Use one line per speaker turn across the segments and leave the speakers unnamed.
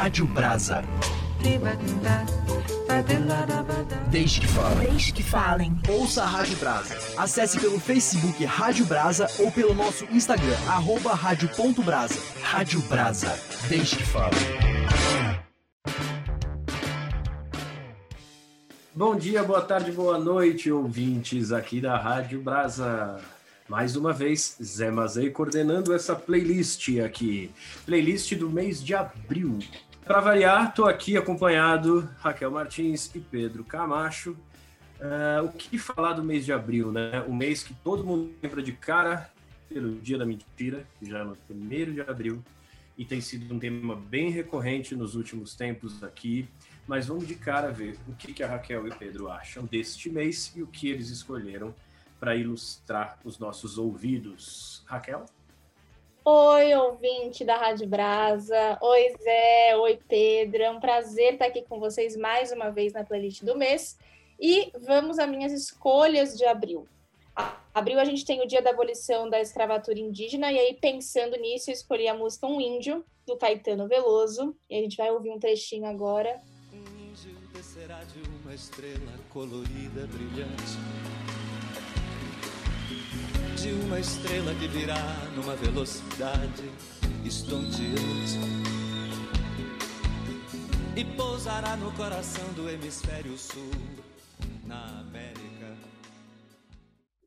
Rádio Brasa. Desde que falem.
Desde que falem.
Ouça a Rádio Brasa. Acesse pelo Facebook Rádio Brasa ou pelo nosso Instagram, arroba rádio.brasa. Rádio Brasa. Desde que falem.
Bom dia, boa tarde, boa noite, ouvintes aqui da Rádio Brasa. Mais uma vez, Zé Mazei coordenando essa playlist aqui. Playlist do mês de abril. Para variar, estou aqui acompanhado Raquel Martins e Pedro Camacho. Uh, o que falar do mês de abril, né? O mês que todo mundo lembra de cara pelo Dia da Mentira, que já é no primeiro de abril, e tem sido um tema bem recorrente nos últimos tempos aqui. Mas vamos de cara ver o que, que a Raquel e o Pedro acham deste mês e o que eles escolheram para ilustrar os nossos ouvidos. Raquel?
Oi, ouvinte da Rádio Brasa. Oi, Zé. Oi, Pedro. É um prazer estar aqui com vocês mais uma vez na playlist do mês. E vamos às minhas escolhas de abril. Abril a gente tem o dia da abolição da escravatura indígena, e aí, pensando nisso, eu escolhi a música Um Índio, do Caetano Veloso. E a gente vai ouvir um trechinho agora. Um índio descerá de uma estrela colorida, brilhante de uma estrela que virá numa velocidade estonteante e pousará no coração do hemisfério sul, na América.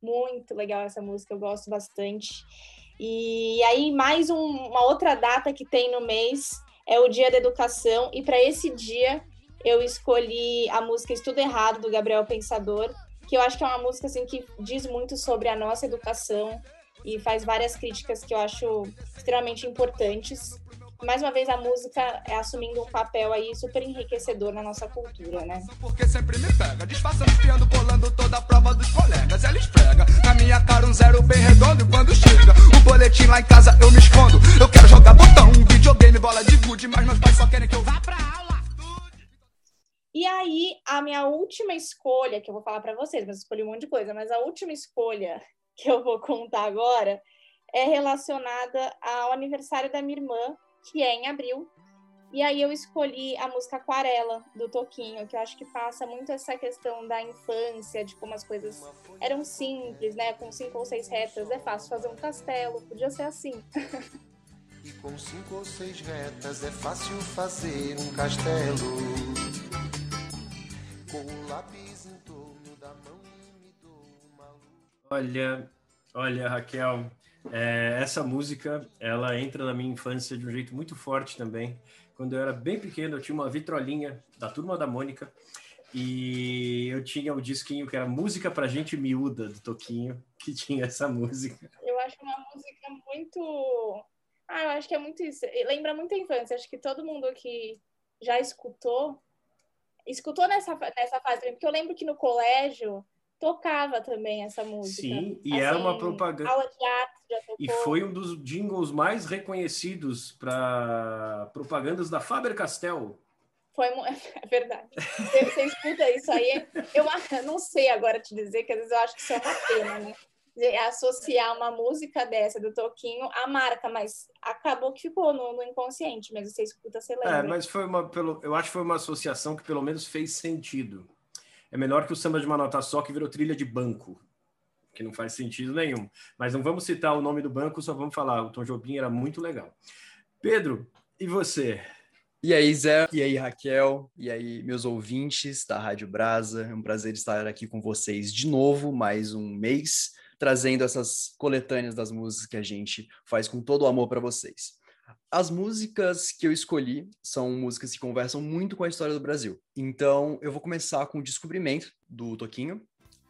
Muito legal essa música, eu gosto bastante. E aí, mais um, uma outra data que tem no mês é o Dia da Educação, e para esse dia eu escolhi a música Estudo Errado, do Gabriel Pensador, que eu acho que é uma música assim que diz muito sobre a nossa educação e faz várias críticas que eu acho extremamente importantes. Mais uma vez a música é assumindo um papel aí super enriquecedor na nossa cultura, né? Porque sempre me pega, disfarçando, espiando, colando toda a prova dos colegas. Ela esfrega na minha cara um zero bem redondo. Quando chega o boletim lá em casa eu me escondo. Eu quero jogar botão, videogame, bola de gude, mas meus pais só querem que eu. E aí, a minha última escolha, que eu vou falar para vocês, mas eu escolhi um monte de coisa, mas a última escolha que eu vou contar agora é relacionada ao aniversário da minha irmã, que é em abril. E aí eu escolhi a música Aquarela, do Toquinho, que eu acho que passa muito essa questão da infância, de como as coisas eram simples, né? Com cinco ou seis retas é fácil fazer um castelo, podia ser assim. E com cinco ou seis retas é fácil fazer um castelo
com o lápis em torno da mão e me dou uma luz. Olha, olha, Raquel, é, essa música, ela entra na minha infância de um jeito muito forte também. Quando eu era bem pequeno, eu tinha uma vitrolinha da Turma da Mônica e eu tinha o disquinho que era Música pra Gente Miúda, do Toquinho, que tinha essa música.
Eu acho uma música muito... Ah, eu acho que é muito isso. Lembra muito a infância. Acho que todo mundo que já escutou escutou nessa, nessa fase porque eu lembro que no colégio tocava também essa música.
Sim, e assim, era uma propaganda.
Aula de arte já tocou.
E foi um dos jingles mais reconhecidos para propagandas da Faber Castell.
Foi é verdade. Você, você escuta isso aí, eu não sei agora te dizer, que às vezes eu acho que isso é uma pena, né? Associar uma música dessa do Toquinho à marca, mas acabou que ficou no, no inconsciente, mas você escuta, você lembra.
É, mas foi uma, pelo, eu acho que foi uma associação que pelo menos fez sentido. É melhor que o samba de uma nota só que virou trilha de banco, que não faz sentido nenhum. Mas não vamos citar o nome do banco, só vamos falar, o Tom Jobim era muito legal. Pedro, e você?
E aí, Zé? E aí, Raquel? E aí, meus ouvintes da Rádio Brasa? É um prazer estar aqui com vocês de novo, mais um mês trazendo essas coletâneas das músicas que a gente faz com todo o amor para vocês. As músicas que eu escolhi são músicas que conversam muito com a história do Brasil. Então, eu vou começar com o descobrimento do Toquinho,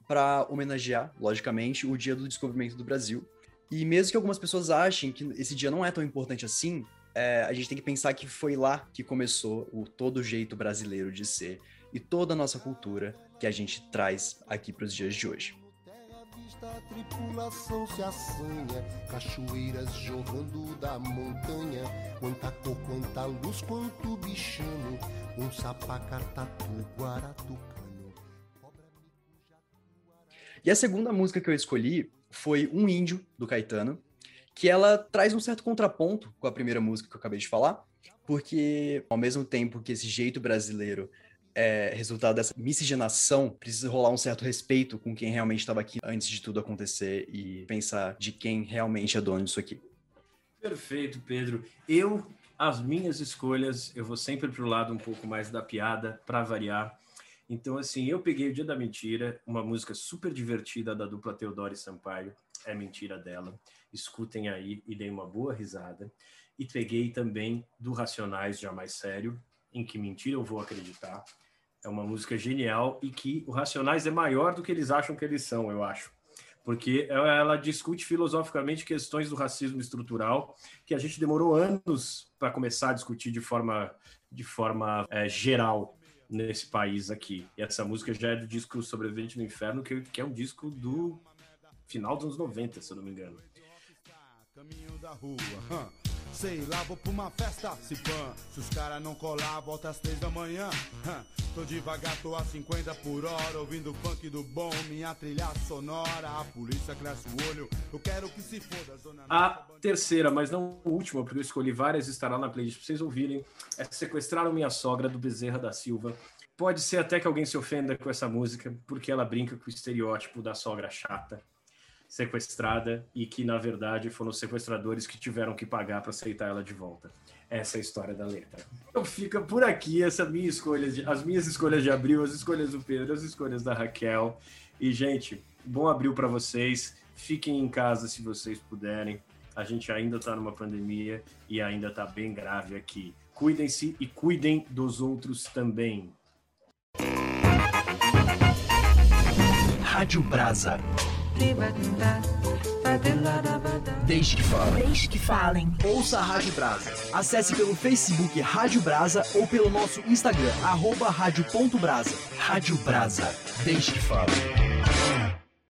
para homenagear, logicamente, o dia do descobrimento do Brasil. E mesmo que algumas pessoas achem que esse dia não é tão importante assim, é, a gente tem que pensar que foi lá que começou o todo jeito brasileiro de ser e toda a nossa cultura que a gente traz aqui para os dias de hoje
a tripulação se assanha, cachoeiras jorrando da montanha, quanta cor, quanta luz, quanto bichano, um sapacatatu, guaratucano.
E a segunda música que eu escolhi foi Um Índio, do Caetano, que ela traz um certo contraponto com a primeira música que eu acabei de falar, porque ao mesmo tempo que esse jeito brasileiro é resultado dessa miscigenação, precisa rolar um certo respeito com quem realmente estava aqui antes de tudo acontecer e pensar de quem realmente é dono disso aqui.
Perfeito, Pedro. Eu, as minhas escolhas, eu vou sempre para o lado um pouco mais da piada, para variar. Então, assim, eu peguei o Dia da Mentira, uma música super divertida da dupla Teodoro e Sampaio, é mentira dela. Escutem aí e deem uma boa risada. E peguei também do Racionais Jamais Sério, em que mentira eu vou acreditar. É uma música genial e que o Racionais é maior do que eles acham que eles são, eu acho porque ela discute filosoficamente questões do racismo estrutural que a gente demorou anos para começar a discutir de forma, de forma é, geral nesse país aqui. E essa música já é do disco Sobrevivente no Inferno, que, que é um disco do final dos anos 90, se eu não me engano. Caminho da rua, Sei lá, vou pra uma festa, se pã. Se os caras não colar, volta às três da manhã. Tô devagar, tô a 50 por hora, ouvindo funk do bom, minha trilha sonora. A polícia cresce o olho, eu quero que se foda. Zona a terceira, mas não a última, porque eu escolhi várias, estará na playlist pra vocês ouvirem. É Sequestraram Minha Sogra, do Bezerra da Silva. Pode ser até que alguém se ofenda com essa música, porque ela brinca com o estereótipo da sogra chata sequestrada e que, na verdade, foram os sequestradores que tiveram que pagar para aceitar ela de volta. Essa é a história da letra. Então fica por aqui essa minha escolha, de, as minhas escolhas de abril, as escolhas do Pedro, as escolhas da Raquel. E, gente, bom abril para vocês. Fiquem em casa se vocês puderem. A gente ainda está numa pandemia e ainda está bem grave aqui. Cuidem-se e cuidem dos outros também.
Rádio Brasa. Desde que falem.
Desde que falem.
Ouça a Rádio Brasa. Acesse pelo Facebook Rádio Brasa ou pelo nosso Instagram, arroba rádio.brasa. Rádio Brasa. Desde que falem.